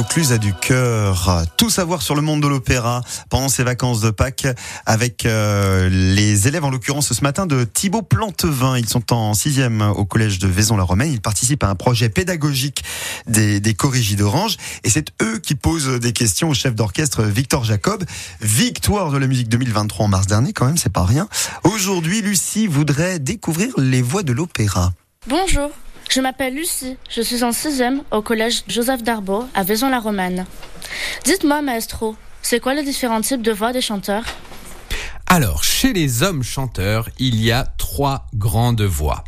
Vaucluse a du cœur. Tout savoir sur le monde de l'opéra pendant ses vacances de Pâques avec euh, les élèves, en l'occurrence ce matin, de Thibaut Plantevin. Ils sont en sixième au collège de Vaison-la-Romaine. Ils participent à un projet pédagogique des, des corrigis d'Orange. Et c'est eux qui posent des questions au chef d'orchestre Victor Jacob. Victoire de la musique 2023 en mars dernier, quand même, c'est pas rien. Aujourd'hui, Lucie voudrait découvrir les voix de l'opéra. Bonjour, je m'appelle Lucie, je suis en sixième au collège Joseph Darbo à Vaison-la-Romaine. Dites-moi, maestro, c'est quoi les différents types de voix des chanteurs? Alors, chez les hommes chanteurs, il y a trois grandes voix.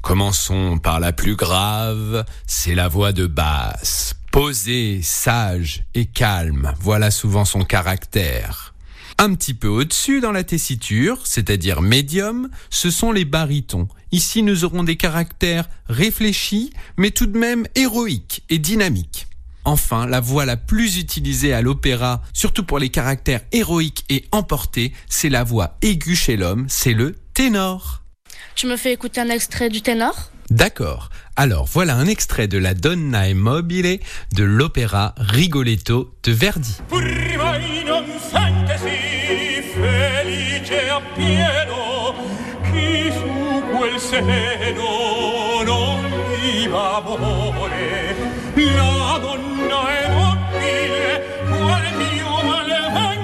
Commençons par la plus grave, c'est la voix de basse. Posée, sage et calme, voilà souvent son caractère. Un petit peu au-dessus dans la tessiture, c'est-à-dire médium, ce sont les barytons. Ici, nous aurons des caractères réfléchis, mais tout de même héroïques et dynamiques. Enfin, la voix la plus utilisée à l'opéra, surtout pour les caractères héroïques et emportés, c'est la voix aiguë chez l'homme, c'est le ténor. Tu me fais écouter un extrait du ténor? D'accord. Alors voilà un extrait de la Donna e mobile de l'opéra Rigoletto de Verdi. Quel seno non viva amore la donna è mobile qual mio al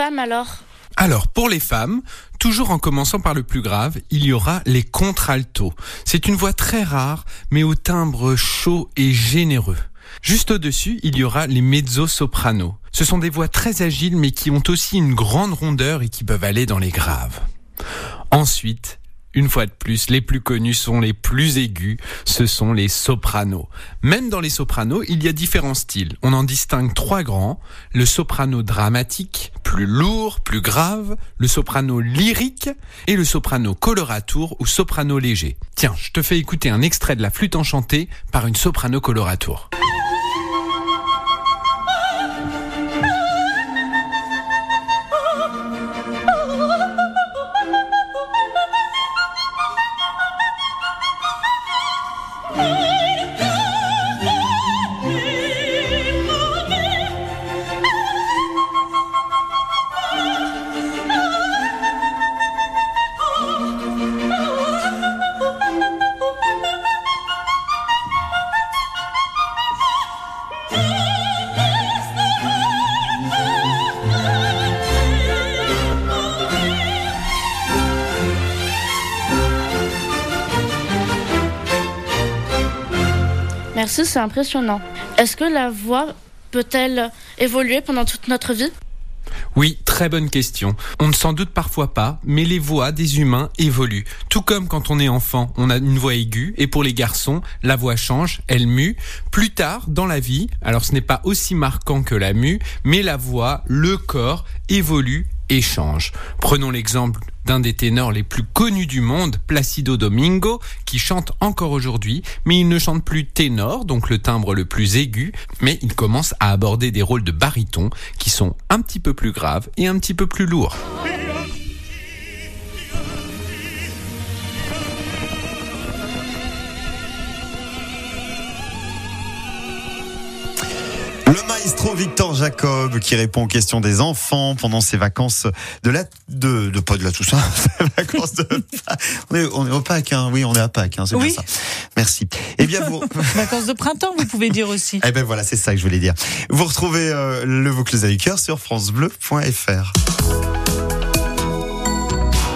alors? Alors pour les femmes, toujours en commençant par le plus grave, il y aura les contraltos. C'est une voix très rare, mais au timbre chaud et généreux. Juste au-dessus, il y aura les mezzo-sopranos. Ce sont des voix très agiles, mais qui ont aussi une grande rondeur et qui peuvent aller dans les graves. Ensuite, une fois de plus, les plus connus sont les plus aigus, ce sont les sopranos. Même dans les sopranos, il y a différents styles. On en distingue trois grands. Le soprano dramatique, plus lourd, plus grave, le soprano lyrique et le soprano coloratour ou soprano léger. Tiens, je te fais écouter un extrait de la flûte enchantée par une soprano coloratour. Merci, c'est impressionnant. Est-ce que la voix peut-elle évoluer pendant toute notre vie? Oui, très bonne question. On ne s'en doute parfois pas, mais les voix des humains évoluent. Tout comme quand on est enfant, on a une voix aiguë, et pour les garçons, la voix change, elle mue. Plus tard, dans la vie, alors ce n'est pas aussi marquant que la mue, mais la voix, le corps évolue et change. Prenons l'exemple d'un des ténors les plus connus du monde, Placido Domingo, qui chante encore aujourd'hui, mais il ne chante plus ténor, donc le timbre le plus aigu, mais il commence à aborder des rôles de baryton qui sont un petit peu plus graves et un petit peu plus lourds. Le maestro Victor Jacob qui répond aux questions des enfants pendant ses vacances de la de, de pas de la Toussaint, vacances de on est on est au Pâques hein. oui, on est à Pâques hein, c'est Oui. bien ça. Merci. Eh bien vous Vacances de printemps, vous pouvez dire aussi. Eh ben voilà, c'est ça que je voulais dire. Vous retrouvez euh, le Vaucluse à cœur sur francebleu.fr.